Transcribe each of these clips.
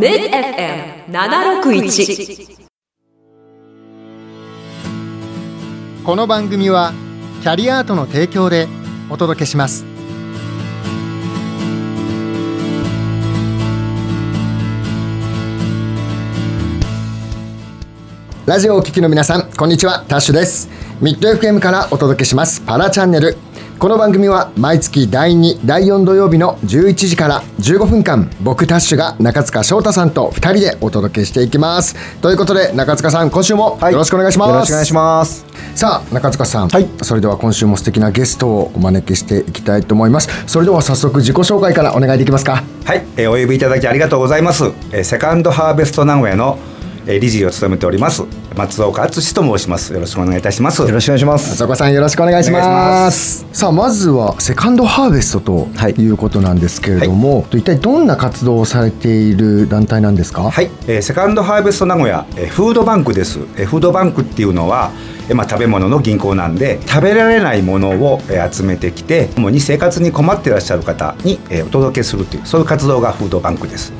MidFM761 この番組はキャリアートの提供でお届けします。ラジオをお聞きの皆さんこんにちは。タッシュです。ミッド FM からお届けします。パラチャンネル。この番組は毎月第2第4土曜日の11時から15分間僕タッシュが中塚翔太さんと2人でお届けしていきます。ということで中塚さん今週もよろしくお願いします、よろしくお願いします。さあ中塚さん、はい。それでは今週も素敵なゲストをお招きしていきたいと思います。それでは早速自己紹介からお願いできますか。はい、えーお呼びいただきありがとうございます。えーセカンドハーベスト名古屋の、えー理事を務めております松岡敦と申します。よろしくお願いいたします。よろしくお願いします。松岡さんよろしくお願いします。さあまずはセカンドハーベストとはい。いうことなんですけれども、一体どんな活動をされている団体なんですか？はい、えーセカンドハーベスト名古屋、えーフードバンクです。えーフードバンクっていうのは、えーまあ、食べ物の銀行なんで食べられないものを、えー集めてきて主に生活に困っていらっしゃる方に、えーお届けするというそういう活動がフードバンクです。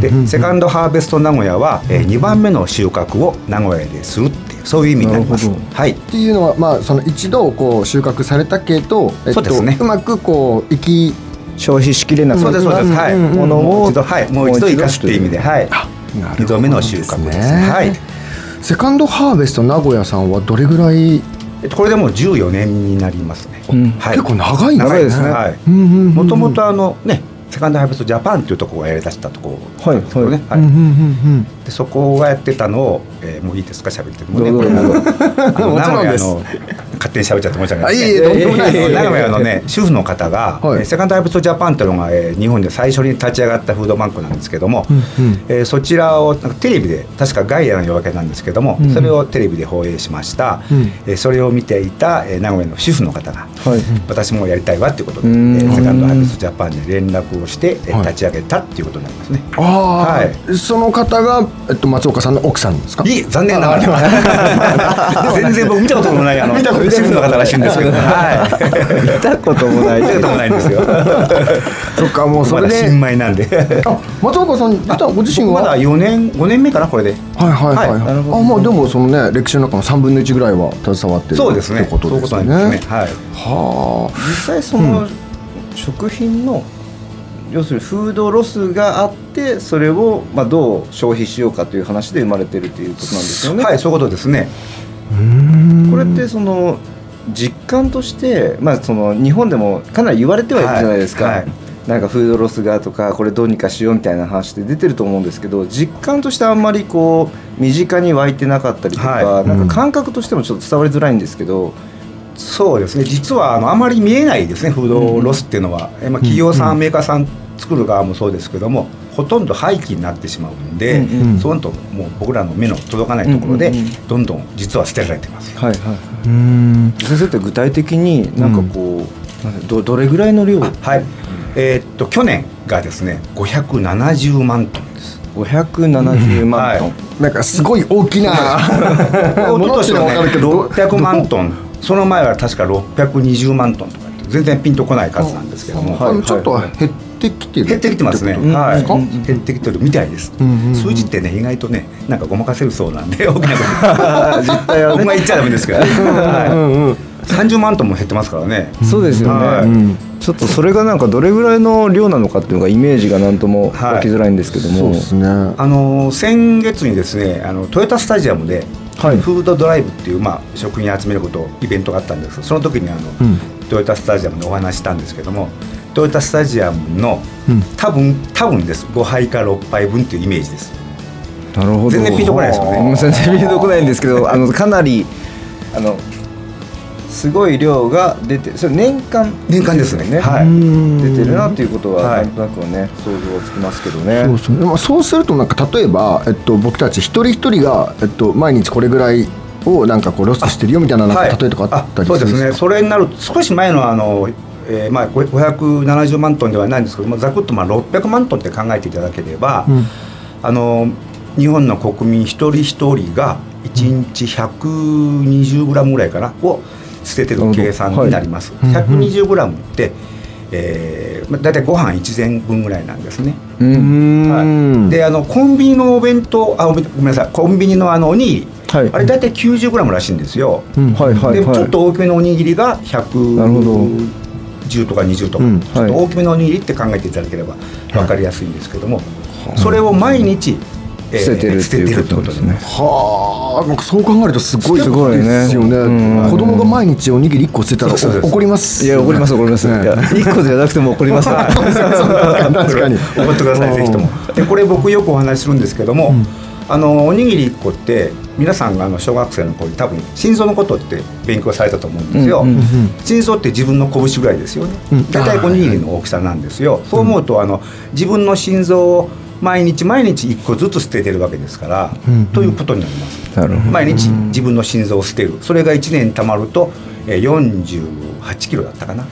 でセカンドハーベスト名古屋は、え2番目の収穫を名古屋でするっていうそういう意味になります。はい。っていうのは、まあ、その一度こう収穫されたけど、えっと、そうですね。うまくこう生き消費しきれなくそうですそうです、はい、うんうんうん。ものをもう一度はい。もう一度生かすっていう意味で、はい、二度目の収穫ですね。はい。セカンドハーベスト名古屋さんはどれぐらい、えっとこれでもう14年になりますね。うんはい。結構長いん長いですね。ねはい。うんうんうんうんもともとあのね、セカンドハーベストジャパンっていうところがやり出したところはいなんですけどね。はい。でそこがやってたのを、えーもういいですか？喋ってもうぞこれあのあの もちろんです名古屋の勝手に喋っちゃって申し訳ないあいえいえですとんでもないです。あのね主婦の方が、はい。えーセカンドハーベストジャパンっていうのが、えー日本で最初に立ち上がったフードバンクなんですけども、うんうん。えーそちらをテレビで確かガイアの夜明けなんですけども、うん。それをテレビで放映しました、うん。えーそれを見ていた、えー名古屋の主婦の方が、はい。私もやりたいわっていうことで、えうん。ーセカンドハーベストジャパンに連絡をして、えーはい。立ち上げたっていうことになりますね。ああ、はい。その方が、えっと、松岡さんの奥さんですか？いい残念ながら 全然僕見たこともないあの見たこと主婦の方らしいんですけど、はい、見たこともない見たこともないんですよ。そっかもうそまれで、だ新米なんで。あ松岡さんご自身は？まだ4年5年目かなこれで。はいはいはい、はいあまあでもそのね歴史の中の3分の1ぐらいは携わってるそうですね。ってことですねそういうことなんですね。はい。はあ実際その食品の要するにフードロスがあってそれをまあどう消費しようかという話で生まれてるということなんですよね。はい、そういうことですね。これってその実感として、まあ、その日本でもかなり言われてはいるじゃないですか、はい。はいなんかフードロスがとかこれどうにかしようみたいな話で出てると思うんですけど実感としてあんまりこう身近に湧いてなかったりとか、はい。なんか感覚としてもちょっと伝わりづらいんですけど、そうですね。実はあのあまり見えないですね。フードロスっていうのは、えまあ企業さん、メーカーさん作る側もそうですけども、ほとんど廃棄になってしまうんで、うんうん。そうなるともう僕らの目の届かないところで、うんうんうん。どんどん実は捨てられてます。はいはい、うん。先生って具体的になんかこう、なんかどどれぐらいの量？はい。えーっと去年がですね、570万トンです。570万トン、はい。なんかすごい大きな ものっては分かるけど。600万トン。その前は確か620万トンとかって全然ピンとこない数なんですけども、あのちょっとは減ってきてる？減ってきてますね、はい。減ってきてるみたいです、数字ってね意外とねなんかごまかせるそうなんで大きなこと。実態はね。僕が言っちゃダメですけど、はいうんうん。30万トンも減ってますからね、そうですよね、ちょっとそれがなんかどれぐらいの量なのかっていうのがイメージがなんとも湧きづらいんですけども、そうですね。あの先月にですねあのトヨタスタジアムで、はい。フードドライブっていう、まあ、食品集めることイベントがあったんですその時にあの、うん。トヨタスタジアムでお話ししたんですけどもトヨタスタジアムのうん。多分多分です。5杯か6杯分っていうイメージです。なるほど。全然ピンとこないですよね。うん全然ピンとこないんですけど あのかなりあのすごい量が出てそれ年間年間ですね。はい。出てるなっていうことははい。なんとなくはね想像つきますけどね。そうそう。でもそうするとなんか例えば、えっと、僕たち一人一人が、えっと、毎日これぐらいをなんかこうロスしてるよみたいななんか例えとかあったりそうですするんですかね。それになると少し前のあの、えーまあ、ご570万トンではないんですけどもざくっとまあ600万トンって考えていただければ、うん。あの日本の国民一人一人が1日120グラムぐらいかなを捨ててる計算になります。はい。120グラムって、えーまあ、大体ご飯1膳分ぐらいなんですね。うん。はい、であのコンビニのお弁当あごめんなさい。コンビニのあのおにぎり、はい。あれ大体 90g らしいんですよ。うん。はいはいはい。でちょっと大きめのおにぎりがなるほど110とか20とか、うんちょっと大きめのおにぎりって考えていただければ分かりやすいんですけども、それを毎日、えー捨ててるっていうことですね。はあなんかそう考えるとすごいすごいねですよね。うん。子供が毎日おにぎり1個捨てたらそうですお怒ります。いや怒ります怒ります、一個じゃなくても怒りますから。確かに。怒ってくださいぜひとも。でこれ僕よくお話しするんですけども、あのおにぎり1個って皆さんがあの小学生の頃に多分心臓のことって勉強されたと思うんですよ、うんうん心臓って自分の拳ぐらいですよね、うん。大体おにぎりの大きさなんですよ、そう思うとあの自分の心臓を毎日毎日1個ずつ捨ててるわけですから、うんということになります。毎日自分の心臓を捨てる。それが1年たまるとえー48キロだったかな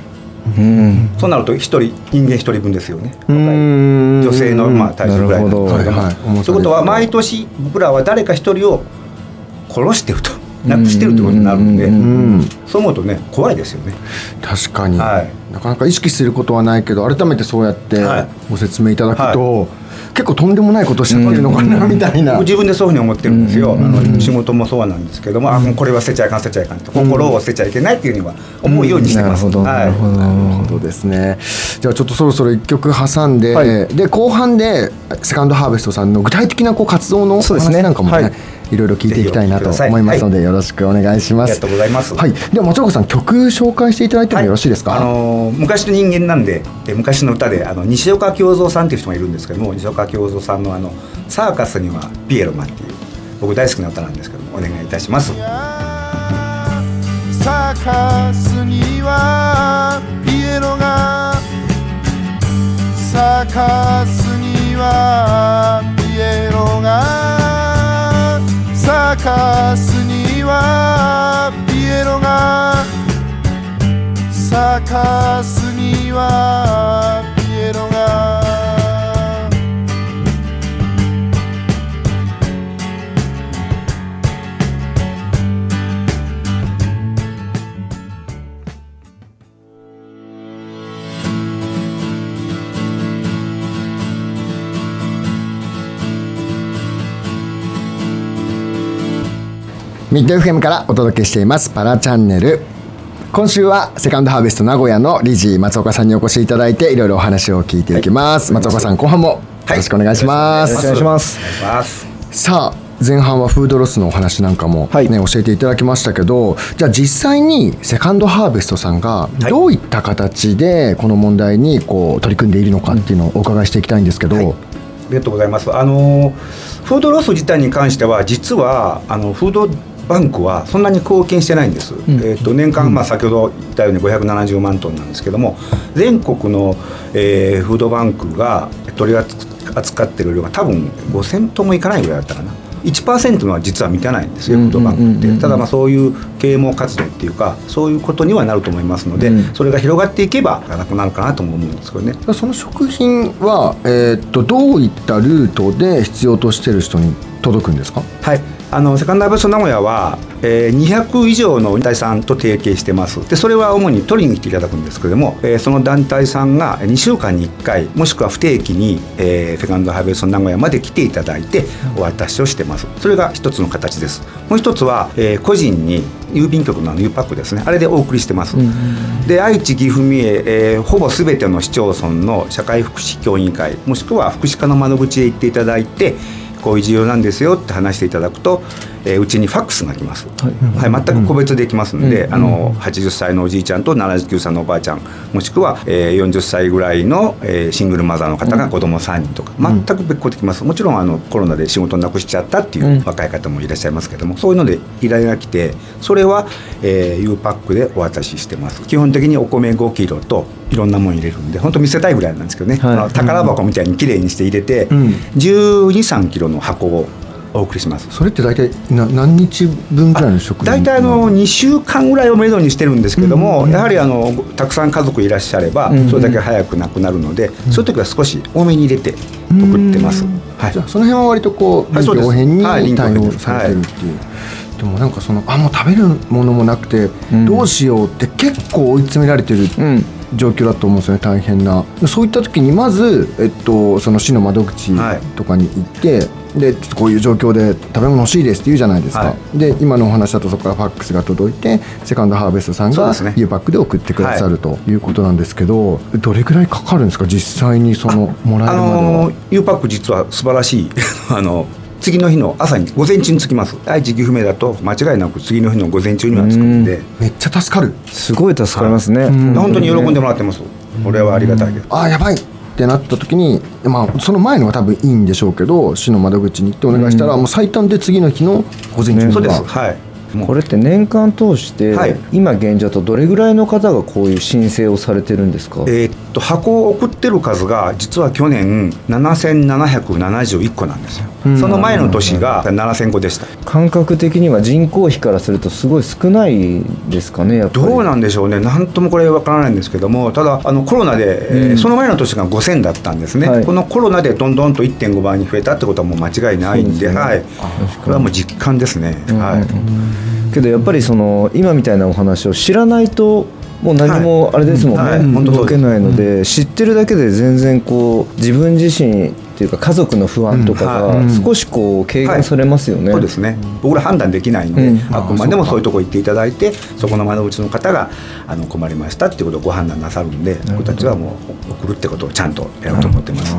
うん。そうなると一人人間一人分ですよね。女性のまあ体重ぐらいなんですけどもなるほどはい。はいということは毎年僕らは誰か一人を殺してると。なくしてるということになるんで。うん。うんそう思うとね怖いですよね。確かに、はい。なかなか意識することはないけど改めてそうやってはい。ご説明いただくと、結構とんでもないことしちゃってるのかな、みたいな、僕自分でそういうふうに思ってるんですよ、うんあの仕事もそうなんですけども、あもうこれは捨てちゃいかん捨てちゃいかんと。心を捨てちゃいけないっていうには思うようにしてます、なるほどなるほどなるほどですね。じゃあちょっとそろそろ一曲挟んで、はい。で後半でセカンドハーベストさんの具体的なこう活動のおそうですね。話なんかもね。はいいろいろ聞いていきたいなと思いますので、よろしくお願いします。ありがとうございます。はい、では松岡さん曲紹介していただいてもよろしいですか、あのー昔の人間なんでえ昔の歌であの西岡京三さんっていう人がいるんですけども西岡京三さんのあの「サーカスにはピエロマン」っていう僕大好きな歌なんですけどもお願いいたします。サーカスにはピエロがサーカスサーカスにはピエロがサーカスにはミッド FM からお届けしています。パラチャンネル。今週はセカンドハーベスト名古屋の理事松岡さんにお越しいただいていろいろお話を聞いていきます、松岡さん後半もよろしくお願いします、よろしくお願いします。さあ前半はフードロスのお話なんかも、ねはい。教えていただきましたけどじゃあ実際にセカンドハーベストさんがい。どういった形でこの問題にこう取り組んでいるのかっていうのをお伺いしていきたいんですけど、はい。ありがとうございます。あのフードロス自体に関しては実はあのフードバンクはそんなに貢献してないんです。えっ、と年間、まあ先ほど言ったように570万トンなんですけども、全国の、えーフードバンクが取り扱ってる量が多分5000トンもいかないぐらいだったかな。1%のは実は満たないんですよ、フードバンクって。ただまあそういう啓蒙活動っていうか、そういうことにはなると思いますので、うん。それが広がっていけばなくなるかなとも思うんですけどね。その食品は、えーっとどういったルートで必要としている人に届くんですか？はい、あのセカンドハーベスト名古屋は、えー200以上の団体さんと提携してます。でそれは主に取りに来ていただくんですけれども、えーその団体さんが2週間に1回もしくは不定期に、えーセカンドハーベスト名古屋まで来ていただいてお渡しをしてます。それが一つの形です。もう一つは、えー個人に郵便局の U パックですね。あれでお送りしてます、で愛知岐阜三重、えーほぼ全ての市町村の社会福祉協議員会もしくは福祉課の窓口へ行っていただいてこういう需要なんですよって話していただくと、えーうちにファックスが来ます、はい。全く個別できますので、あの80歳のおじいちゃんと79歳のおばあちゃんもしくは、えー40歳ぐらいの、えーシングルマザーの方が子供3人とか、全く別個できます。もちろんあのコロナで仕事をなくしちゃったっていう若い方もいらっしゃいますけども、そういうので依頼が来てそれは、えー、U パックでお渡ししてます。基本的にお米5キロといろんなもの入れるんで本当見せたいぐらいなんですけどね、はい。宝箱みたいにきれいにして入れて、ん。1 2 3キロの箱をお送りします。それって大体な何日分ぐらいの食品大体あの2週間ぐらいをめどにしてるんですけども、やはりあのたくさん家族いらっしゃれば、それだけ早くなくなるので、そういう時は少し多めに入れて送ってます。はい。じゃあその辺は割とこう臨機応変に対応されてるっていう、でもなんかそのあもう食べるものもなくて、どうしようって結構追い詰められてるうん。状況だと思うんですよね大変な。そういった時にまず、えっと、その市の窓口はい。とかに行って、でちょっとこういう状況で食べ物欲しいですって言うじゃないですか、はで今のお話だとそこからファックスが届いてセカンドハーベストさんが U パックで送ってくださるとい。うことなんですけど、どれぐらいかかるんですか？実際にそのもらえあるまでは、の U パック実は素晴らしい。あの次の日の朝に午前中に着きます。愛知岐阜名だと間違いなく次の日の午前中には着くんで。めっちゃ助かる。すごい助かりますね、ん。本当に喜んでもらってます。これはありがたいです。あーやばいってなった時に、まあ、その前のが多分いいんでしょうけど市の窓口に行ってお願いしたら、もう最短で次の日の午前中にそうです。はいこれって年間通して、はい。今現状だとどれぐらいの方がこういう申請をされてるんですか、えーっと箱を送ってる数が実は去年7771個なんですよ、その前の年が7000個でした。感覚的には人口比からするとすごい少ないですかねやっぱり。どうなんでしょうね、なんともこれわからないんですけども、ただ、あのコロナで、えーその前の年が5000だったんですね、はい。このコロナでどんどんと1.5倍に増えたってことはもう間違いないんで、ね。はい、これはもう実感ですね。はいけどやっぱりその今みたいなお話を知らないともう何もあれですもんね、はい。はい動けないので、知ってるだけで全然こう自分自身っていうか家族の不安とかがうん。はい。少しこう軽減されますよね、そうですね。僕ら判断できないんで、うん。あくまでもそういうとこ行っていただいてそこの窓口の方があの困りましたっていうことをご判断なさるんで僕たちはもう送るってことをちゃんとやろうと思ってます。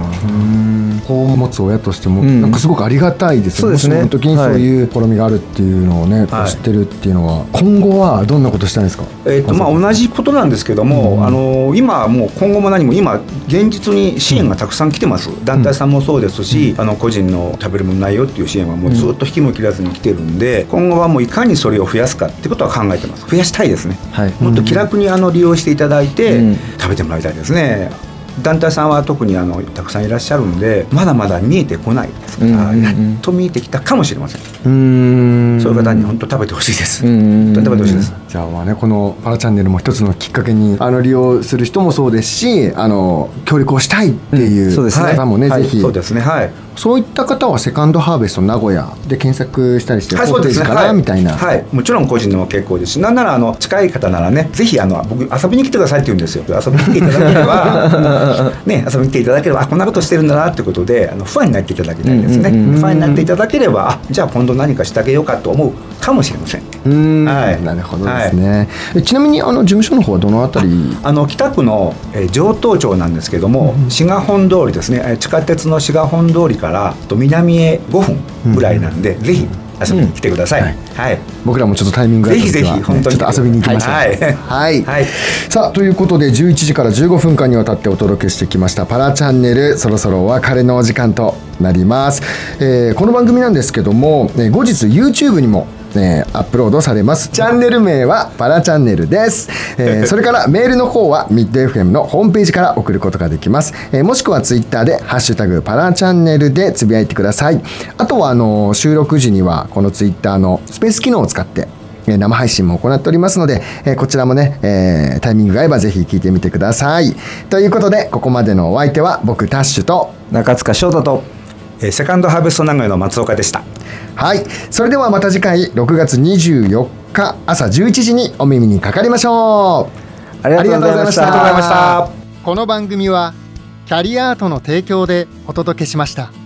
子を持つ親としても、うん。なんかすごくありがたいですよね。もしもの時にそういう試みがあるっていうのをね、知ってるっていうのは。今後はどんなことしたいんですか、えーとまあ、同じことなんですけども、あの今はもう今後も何も今現実に支援がたくさん来てます、団体さんもそうですし、あの個人の食べるものないよっていう支援はもうずっと引きも切らずに来てるんで今後はもういかにそれを増やすかってことは考えてます。増やしたいですね、はい。もっと気楽にあの利用していただいて、うん。食べてもらいたいですね団体さんは特にあのたくさんいらっしゃるんでまだまだ見えてこない。ですから、うん。やっと見えてきたかもしれません、うーん。そういう方に本当食べてほしいです、食べてほしいです、じゃあまあねこのパラチャンネルも一つのきっかけにあの利用する人もそうですしあの協力をしたいっていううんそうですね。方もね、はい。ぜひ。そうですね。はい。そういった方はセカンドハーベスト名古屋で検索したりして、はい、ホームページかな、はい、みたいな、はい、もちろん個人でも結構です。し、なんならあの近い方ならね、ぜひあの僕遊びに来てくださいって言うんですよ。遊びに来ていただければ、ね、遊びに来ていただければ、あこんなことしてるんだなってことで、あのファンになっていただきたいですね。うんうんうんファンになっていただければ、あじゃあ今度何かしてあげようかと思うかもしれません。うーん、はい。なるほどですね、えちなみにあの事務所の方はどのあたり？あの北区の、えー上東町なんですけども、滋賀本通りですね、えー地下鉄の滋賀本通りからと南へ5分ぐらいなんで、ぜひ遊びに来てください。うん。はい。僕らもちょっとタイミングがあった時は。ぜひぜひ本当に。ちょっと遊びに行きましょう。はい。はい、はい。さあということで11時から15分間にわたってお届けしてきましたパラチャンネル。そろそろお別れのお時間となります、えーこの番組なんですけども、えー後日 YouTube にもえーアップロードされますチャンネル名はパラチャンネルです、えー それからメールの方はミッド FM のホームページから送ることができます、えーもしくは Twitter で「ハッシュタグパラチャンネル」でつぶやいてくださいあとはあの収録時にはこの Twitter のスペース機能を使ってえー生配信も行っておりますので、えーこちらもね、えータイミングが合えばぜひ聞いてみてください。ということで、ここまでのお相手は僕、タッシュと、中塚翔太とえーセカンドハーベスト名古屋の松岡でした。はい、それではまた次回、6月24日朝11時にお耳にかかりましょう。ありがとうございましたこの番組は、キャリアートの提供でお届けしました。